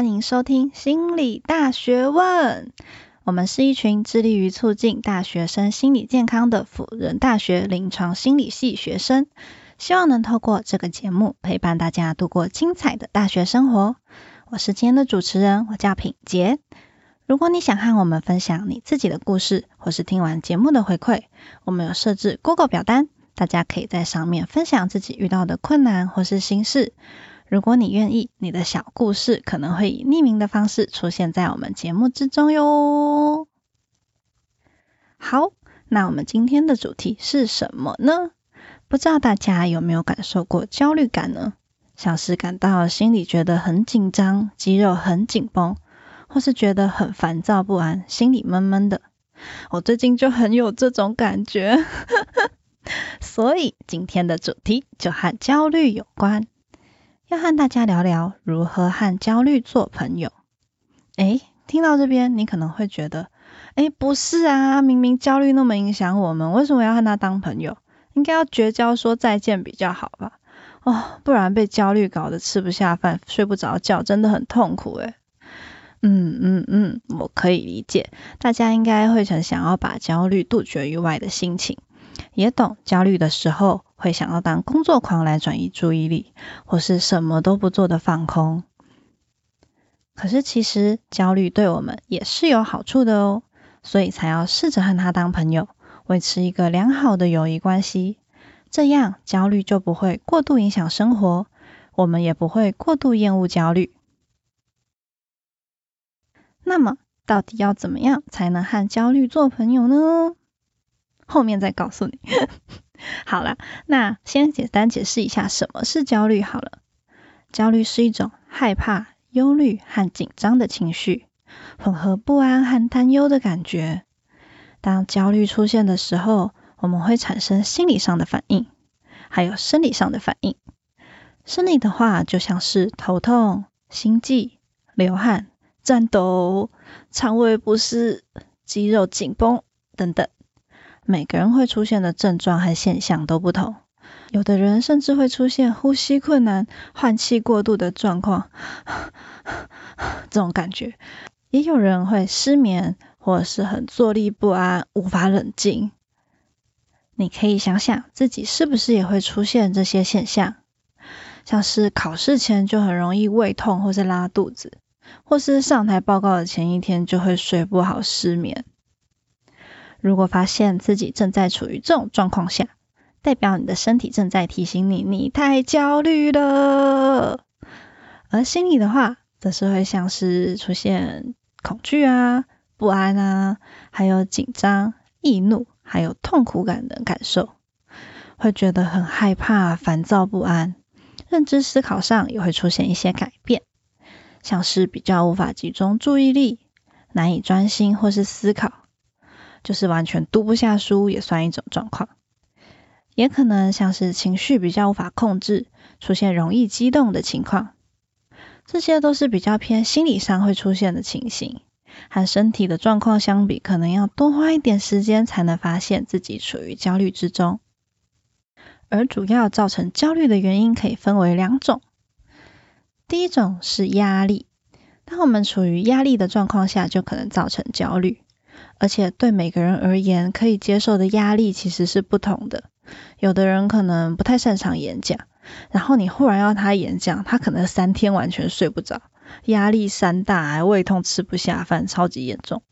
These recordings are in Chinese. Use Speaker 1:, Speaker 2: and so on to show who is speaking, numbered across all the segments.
Speaker 1: 欢迎收听心理大学问。我们是一群致力于促进大学生心理健康的辅仁大学临床心理系学生，希望能透过这个节目陪伴大家度过精彩的大学生活。我是今天的主持人，我叫品杰。如果你想和我们分享你自己的故事，或是听完节目的回馈，我们有设置 Google 表单，大家可以在上面分享自己遇到的困难或是心事。如果你愿意，你的小故事可能会以匿名的方式出现在我们节目之中哟。好，那我们今天的主题是什么呢？不知道大家有没有感受过焦虑感呢？像是感到心里觉得很紧张，肌肉很紧绷，或是觉得很烦躁不安，心里闷闷的。我最近就很有这种感觉，所以今天的主题就和焦虑有关。要和大家聊聊如何和焦虑做朋友。诶，听到这边，你可能会觉得，诶，不是啊，明明焦虑那么影响我们，为什么要和他当朋友？应该要绝交，说再见比较好吧？哦，不然被焦虑搞得吃不下饭、睡不着觉，真的很痛苦诶。嗯嗯嗯，我可以理解，大家应该会很想要把焦虑杜绝于外的心情，也懂焦虑的时候。会想要当工作狂来转移注意力，或是什么都不做的放空。可是其实焦虑对我们也是有好处的哦，所以才要试着和他当朋友，维持一个良好的友谊关系。这样焦虑就不会过度影响生活，我们也不会过度厌恶焦虑。那么，到底要怎么样才能和焦虑做朋友呢？后面再告诉你。好了，那先简单解释一下什么是焦虑好了。焦虑是一种害怕、忧虑和紧张的情绪，混合不安和担忧的感觉。当焦虑出现的时候，我们会产生心理上的反应，还有生理上的反应。生理的话，就像是头痛、心悸、流汗、颤抖、肠胃不适、肌肉紧绷等等。每个人会出现的症状和现象都不同，有的人甚至会出现呼吸困难、换气过度的状况，这种感觉；也有人会失眠，或是很坐立不安、无法冷静。你可以想想自己是不是也会出现这些现象，像是考试前就很容易胃痛或是拉肚子，或是上台报告的前一天就会睡不好、失眠。如果发现自己正在处于这种状况下，代表你的身体正在提醒你，你太焦虑了。而心理的话，则是会像是出现恐惧啊、不安啊，还有紧张、易怒，还有痛苦感的感受，会觉得很害怕、烦躁不安。认知思考上也会出现一些改变，像是比较无法集中注意力，难以专心或是思考。就是完全读不下书，也算一种状况，也可能像是情绪比较无法控制，出现容易激动的情况，这些都是比较偏心理上会出现的情形，和身体的状况相比，可能要多花一点时间才能发现自己处于焦虑之中。而主要造成焦虑的原因可以分为两种，第一种是压力，当我们处于压力的状况下，就可能造成焦虑。而且对每个人而言，可以接受的压力其实是不同的。有的人可能不太擅长演讲，然后你忽然要他演讲，他可能三天完全睡不着，压力山大，胃痛，吃不下饭，超级严重。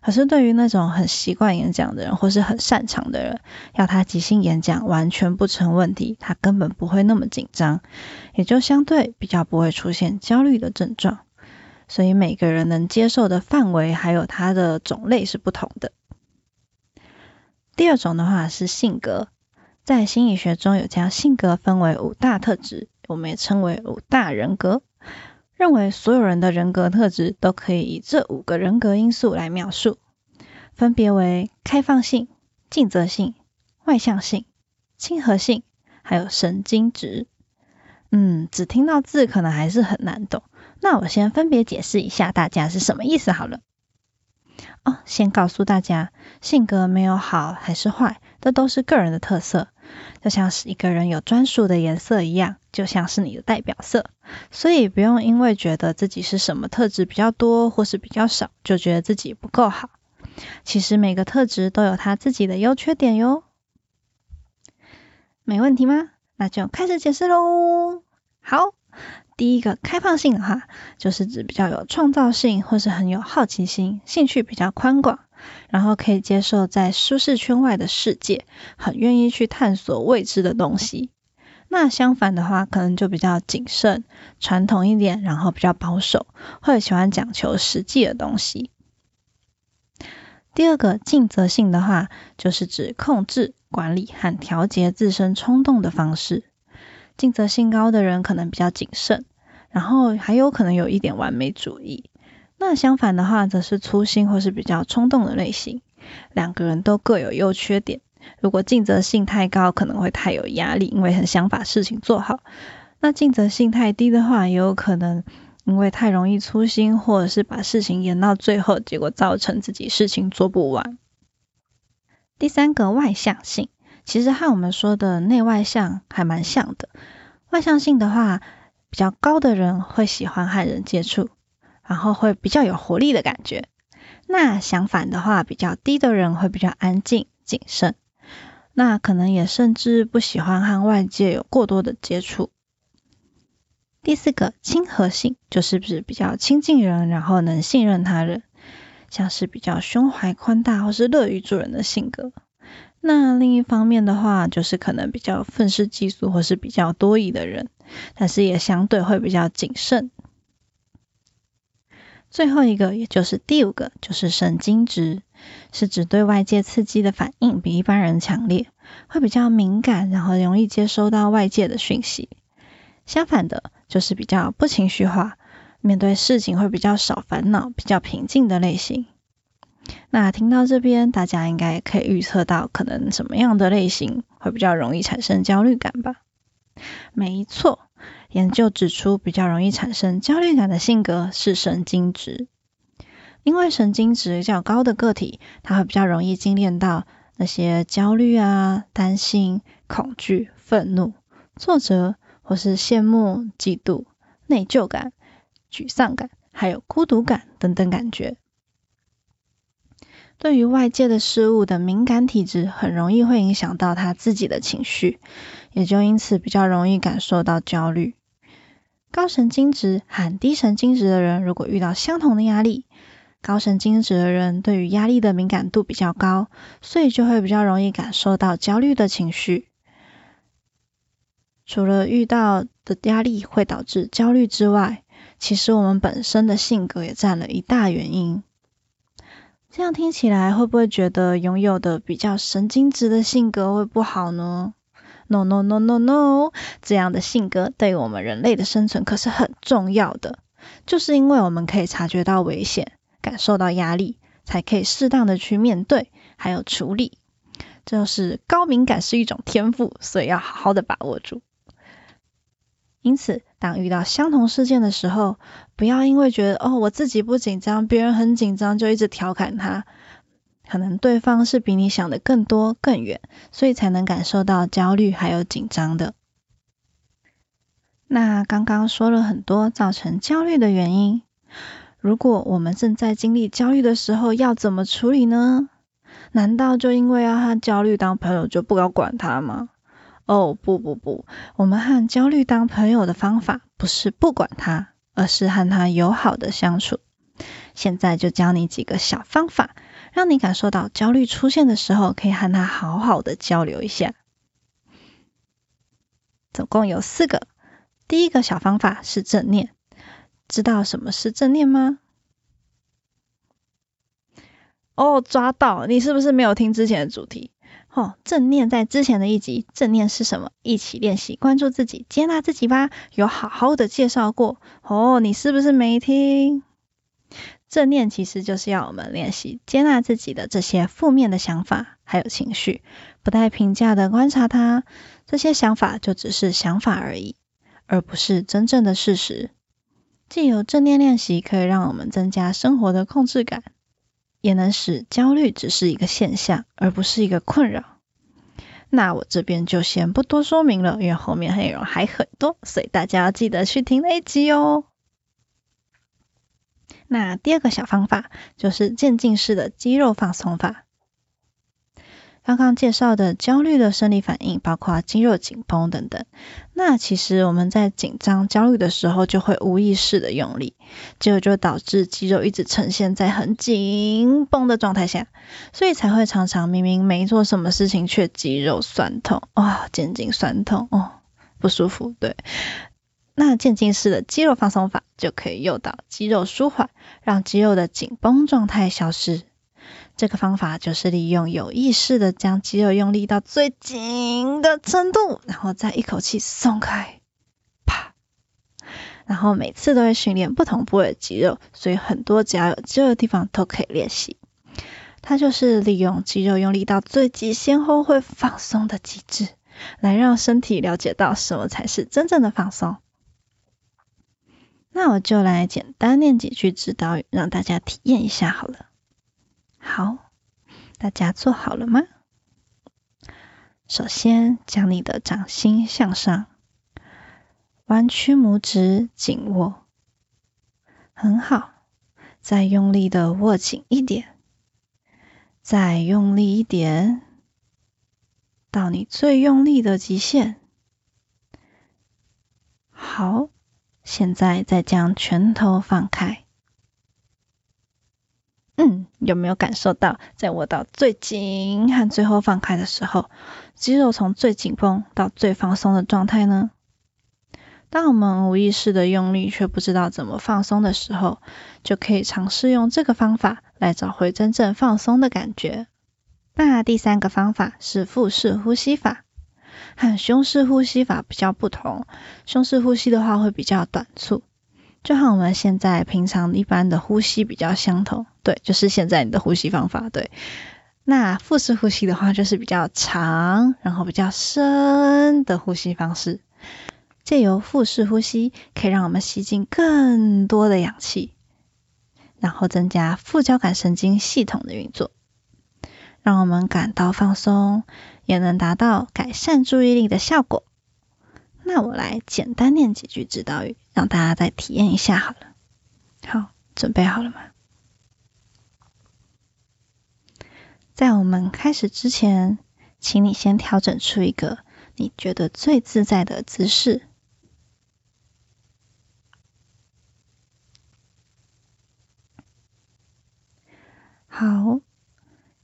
Speaker 1: 可是对于那种很习惯演讲的人，或是很擅长的人，要他即兴演讲完全不成问题，他根本不会那么紧张，也就相对比较不会出现焦虑的症状。所以每个人能接受的范围还有它的种类是不同的。第二种的话是性格，在心理学中有将性格分为五大特质，我们也称为五大人格，认为所有人的人格特质都可以以这五个人格因素来描述，分别为开放性、尽责性、外向性、亲和性，还有神经质。嗯，只听到字可能还是很难懂。那我先分别解释一下大家是什么意思好了。哦，先告诉大家，性格没有好还是坏，这都是个人的特色，就像是一个人有专属的颜色一样，就像是你的代表色，所以不用因为觉得自己是什么特质比较多或是比较少，就觉得自己不够好。其实每个特质都有它自己的优缺点哟。没问题吗？那就开始解释喽。好，第一个开放性的话，就是指比较有创造性或是很有好奇心，兴趣比较宽广，然后可以接受在舒适圈外的世界，很愿意去探索未知的东西。那相反的话，可能就比较谨慎、传统一点，然后比较保守，会喜欢讲求实际的东西。第二个尽责性的话，就是指控制、管理和调节自身冲动的方式。尽责性高的人可能比较谨慎，然后还有可能有一点完美主义。那相反的话，则是粗心或是比较冲动的类型。两个人都各有优缺点。如果尽责性太高，可能会太有压力，因为很想把事情做好。那尽责性太低的话，也有可能因为太容易粗心，或者是把事情延到最后，结果造成自己事情做不完。第三个外向性，其实和我们说的内外向还蛮像的。外向性的话，比较高的人会喜欢和人接触，然后会比较有活力的感觉。那相反的话，比较低的人会比较安静、谨慎。那可能也甚至不喜欢和外界有过多的接触。第四个亲和性，就是不是比较亲近人，然后能信任他人，像是比较胸怀宽大或是乐于助人的性格。那另一方面的话，就是可能比较愤世嫉俗或是比较多疑的人，但是也相对会比较谨慎。最后一个，也就是第五个，就是神经质，是指对外界刺激的反应比一般人强烈，会比较敏感，然后容易接收到外界的讯息。相反的，就是比较不情绪化，面对事情会比较少烦恼，比较平静的类型。那听到这边，大家应该可以预测到，可能什么样的类型会比较容易产生焦虑感吧？没错。研究指出，比较容易产生焦虑感的性格是神经质，因为神经质较高的个体，他会比较容易经验到那些焦虑啊、担心、恐惧、愤怒、挫折，或是羡慕、嫉妒、内疚感、沮丧感，还有孤独感等等感觉。对于外界的事物的敏感体质，很容易会影响到他自己的情绪，也就因此比较容易感受到焦虑。高神经质和低神经质的人，如果遇到相同的压力，高神经质的人对于压力的敏感度比较高，所以就会比较容易感受到焦虑的情绪。除了遇到的压力会导致焦虑之外，其实我们本身的性格也占了一大原因。这样听起来会不会觉得拥有的比较神经质的性格会不好呢？No no no no no，这样的性格对于我们人类的生存可是很重要的，就是因为我们可以察觉到危险，感受到压力，才可以适当的去面对，还有处理。就是高敏感是一种天赋，所以要好好的把握住。因此，当遇到相同事件的时候，不要因为觉得哦，我自己不紧张，别人很紧张，就一直调侃他。可能对方是比你想的更多更远，所以才能感受到焦虑还有紧张的。那刚刚说了很多造成焦虑的原因，如果我们正在经历焦虑的时候，要怎么处理呢？难道就因为要和焦虑当朋友，就不要管他吗？哦，不不不，我们和焦虑当朋友的方法不是不管他，而是和他友好的相处。现在就教你几个小方法，让你感受到焦虑出现的时候，可以和他好好的交流一下。总共有四个。第一个小方法是正念，知道什么是正念吗？哦，抓到，你是不是没有听之前的主题？正念在之前的一集，正念是什么？一起练习关注自己，接纳自己吧。有好好的介绍过哦，你是不是没听？正念其实就是要我们练习接纳自己的这些负面的想法还有情绪，不带评价的观察它，这些想法就只是想法而已，而不是真正的事实。既有正念练习，可以让我们增加生活的控制感。也能使焦虑只是一个现象，而不是一个困扰。那我这边就先不多说明了，因为后面内容还很多，所以大家要记得去听那一集哦。那第二个小方法就是渐进式的肌肉放松法。刚刚介绍的焦虑的生理反应，包括肌肉紧绷等等。那其实我们在紧张、焦虑的时候，就会无意识的用力，结果就导致肌肉一直呈现在很紧绷的状态下，所以才会常常明明没做什么事情，却肌肉酸痛，哦，肩颈酸痛，哦，不舒服。对，那渐进式的肌肉放松法就可以诱导肌肉舒缓，让肌肉的紧绷状态消失。这个方法就是利用有意识的将肌肉用力到最紧的程度，然后再一口气松开，啪。然后每次都会训练不同部位的肌肉，所以很多只要有肌肉的地方都可以练习。它就是利用肌肉用力到最极限后会放松的机制，来让身体了解到什么才是真正的放松。那我就来简单念几句指导语，让大家体验一下好了。好，大家做好了吗？首先，将你的掌心向上，弯曲拇指紧握，很好。再用力的握紧一点，再用力一点，到你最用力的极限。好，现在再将拳头放开。嗯，有没有感受到，在握到最紧和最后放开的时候，肌肉从最紧绷到最放松的状态呢？当我们无意识的用力，却不知道怎么放松的时候，就可以尝试用这个方法来找回真正放松的感觉。那第三个方法是腹式呼吸法，和胸式呼吸法比较不同。胸式呼吸的话会比较短促。就和我们现在平常一般的呼吸比较相同，对，就是现在你的呼吸方法，对。那腹式呼吸的话，就是比较长，然后比较深的呼吸方式。借由腹式呼吸，可以让我们吸进更多的氧气，然后增加副交感神经系统的运作，让我们感到放松，也能达到改善注意力的效果。那我来简单念几句指导语，让大家再体验一下好了。好，准备好了吗？在我们开始之前，请你先调整出一个你觉得最自在的姿势。好，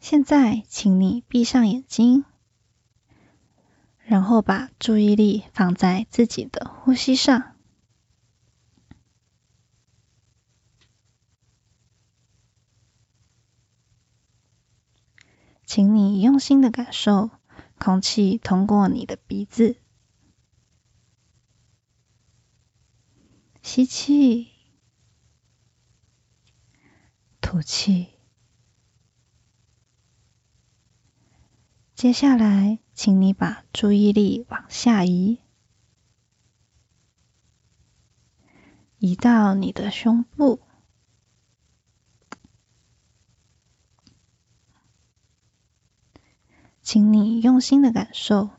Speaker 1: 现在请你闭上眼睛。然后把注意力放在自己的呼吸上，请你用心的感受空气通过你的鼻子，吸气，吐气。接下来，请你把注意力往下移，移到你的胸部。请你用心的感受，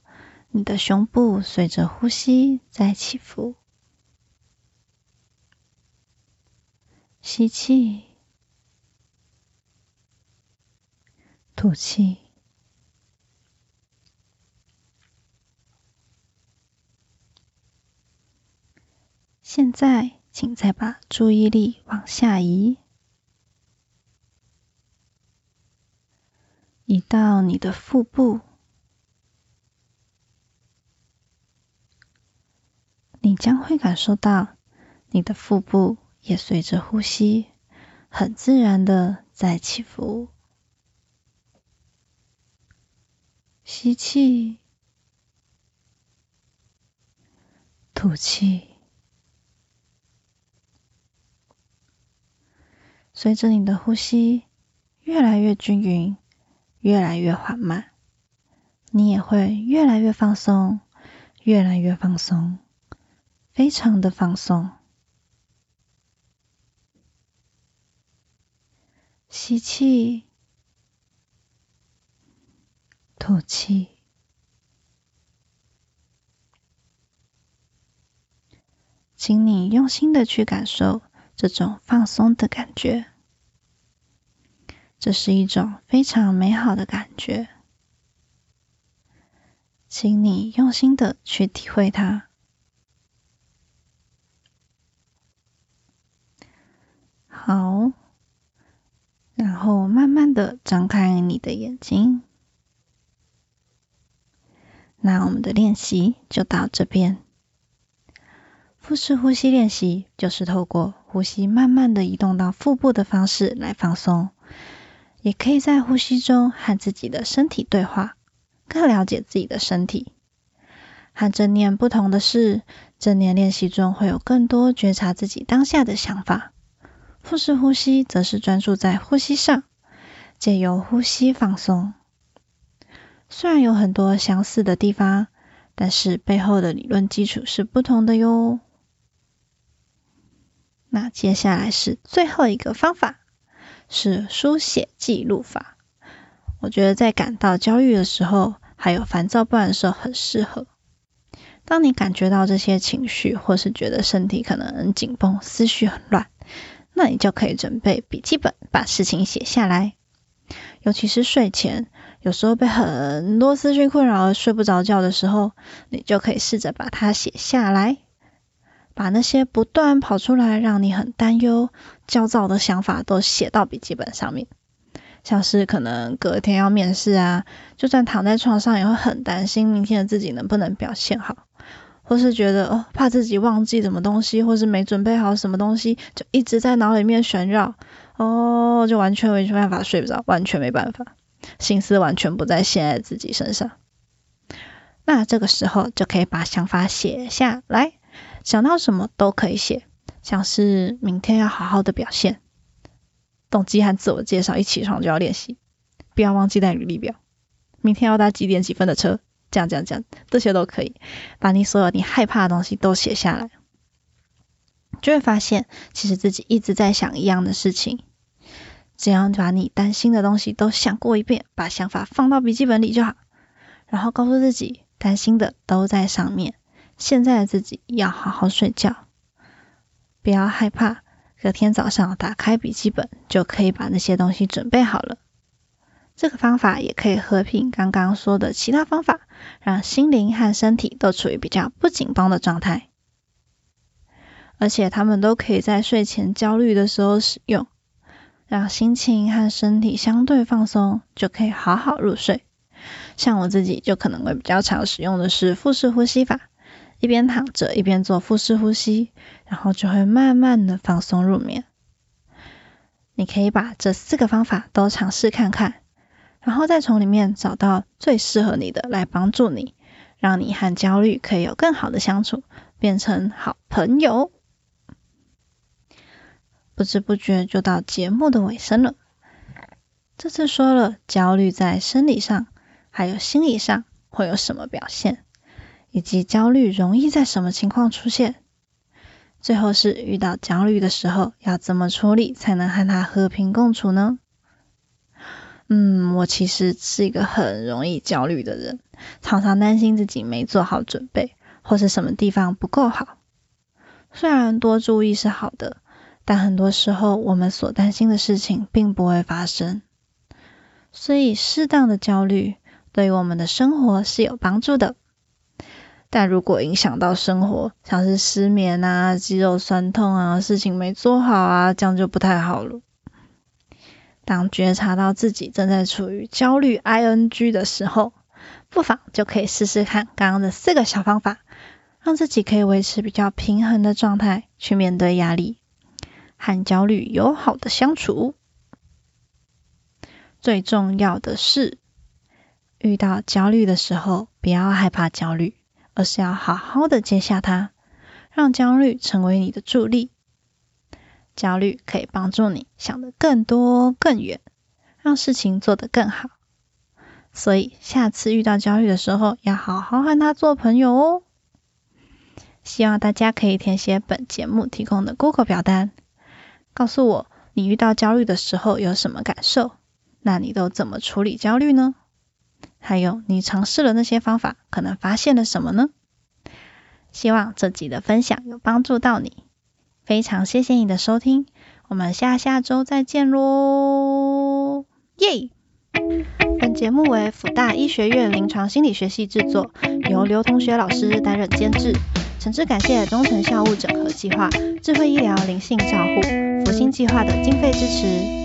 Speaker 1: 你的胸部随着呼吸在起伏。吸气，吐气。现在，请再把注意力往下移，到你的腹部。你将会感受到你的腹部也随着呼吸，很自然的在起伏。吸气，吐气。随着你的呼吸越来越均匀，越来越缓慢。你也会越来越放松越来越放松非常的放松。吸气吐气。请你用心的去感受这种放松的感觉。这是一种非常美好的感觉，请你用心的去体会它。好，然后慢慢的张开你的眼睛。那我们的练习就到这边。腹式呼吸练习就是透过呼吸慢慢的移动到腹部的方式来放松，也可以在呼吸中和自己的身体对话，更了解自己的身体。和正念不同的是，正念练习中会有更多觉察自己当下的想法，腹式呼吸则是专注在呼吸上，借由呼吸放松。虽然有很多相似的地方，但是背后的理论基础是不同的哟。那接下来是最后一个方法，是书写记录法。我觉得在感到焦虑的时候，还有烦躁不安的时候很适合。当你感觉到这些情绪，或是觉得身体可能很紧绷、思绪很乱，那你就可以准备笔记本，把事情写下来。尤其是睡前。有时候被很多思绪困扰而睡不着觉的时候，你就可以试着把它写下来，把那些不断跑出来让你很担忧、焦躁的想法都写到笔记本上面。像是可能隔天要面试啊，就算躺在床上也会很担心明天的自己能不能表现好，或是觉得哦怕自己忘记什么东西，或是没准备好什么东西，就一直在脑里面旋绕，哦，就完全没办法睡不着，完全没办法。心思完全不在现在自己身上，那这个时候就可以把想法写下来，想到什么都可以写，像是明天要好好的表现，动机和自我介绍，一起床就要练习，不要忘记带履历表，明天要搭几点几分的车，这样这样这样，这些都可以，把你所有你害怕的东西都写下来，就会发现其实自己一直在想一样的事情。只要把你担心的东西都想过一遍，把想法放到笔记本里就好，然后告诉自己，担心的都在上面。现在的自己要好好睡觉，不要害怕。隔天早上打开笔记本，就可以把那些东西准备好了。这个方法也可以合并刚刚说的其他方法，让心灵和身体都处于比较不紧绷的状态，而且他们都可以在睡前焦虑的时候使用。让心情和身体相对放松，就可以好好入睡。像我自己就可能会比较常使用的是腹式呼吸法，一边躺着一边做腹式呼吸，然后就会慢慢的放松入眠。你可以把这四个方法都尝试看看，然后再从里面找到最适合你的来帮助你，让你和焦虑可以有更好的相处，变成好朋友。不知不觉就到节目的尾声了。这次说了焦虑在生理上还有心理上会有什么表现，以及焦虑容易在什么情况出现。最后是遇到焦虑的时候要怎么处理才能和它和平共处呢？嗯，我其实是一个很容易焦虑的人，常常担心自己没做好准备，或是什么地方不够好。虽然多注意是好的。但很多时候，我们所担心的事情并不会发生，所以适当的焦虑对于我们的生活是有帮助的。但如果影响到生活，像是失眠啊、肌肉酸痛啊、事情没做好啊，这样就不太好了。当觉察到自己正在处于焦虑 ING 的时候，不妨就可以试试看刚刚的四个小方法，让自己可以维持比较平衡的状态去面对压力。和焦虑友好的相处，最重要的是，遇到焦虑的时候，不要害怕焦虑，而是要好好的接下它，让焦虑成为你的助力。焦虑可以帮助你想得更多更远，让事情做得更好。所以下次遇到焦虑的时候，要好好和他做朋友哦。希望大家可以填写本节目提供的 Google 表单。告诉我，你遇到焦虑的时候有什么感受？那你都怎么处理焦虑呢？还有，你尝试了那些方法，可能发现了什么呢？希望这集的分享有帮助到你，非常谢谢你的收听，我们下下周再见喽，耶！本节目为辅大医学院临床心理学系制作，由刘同学老师担任监制，诚挚感谢中成校务整合计划、智慧医疗灵性照护、福星计划的经费支持。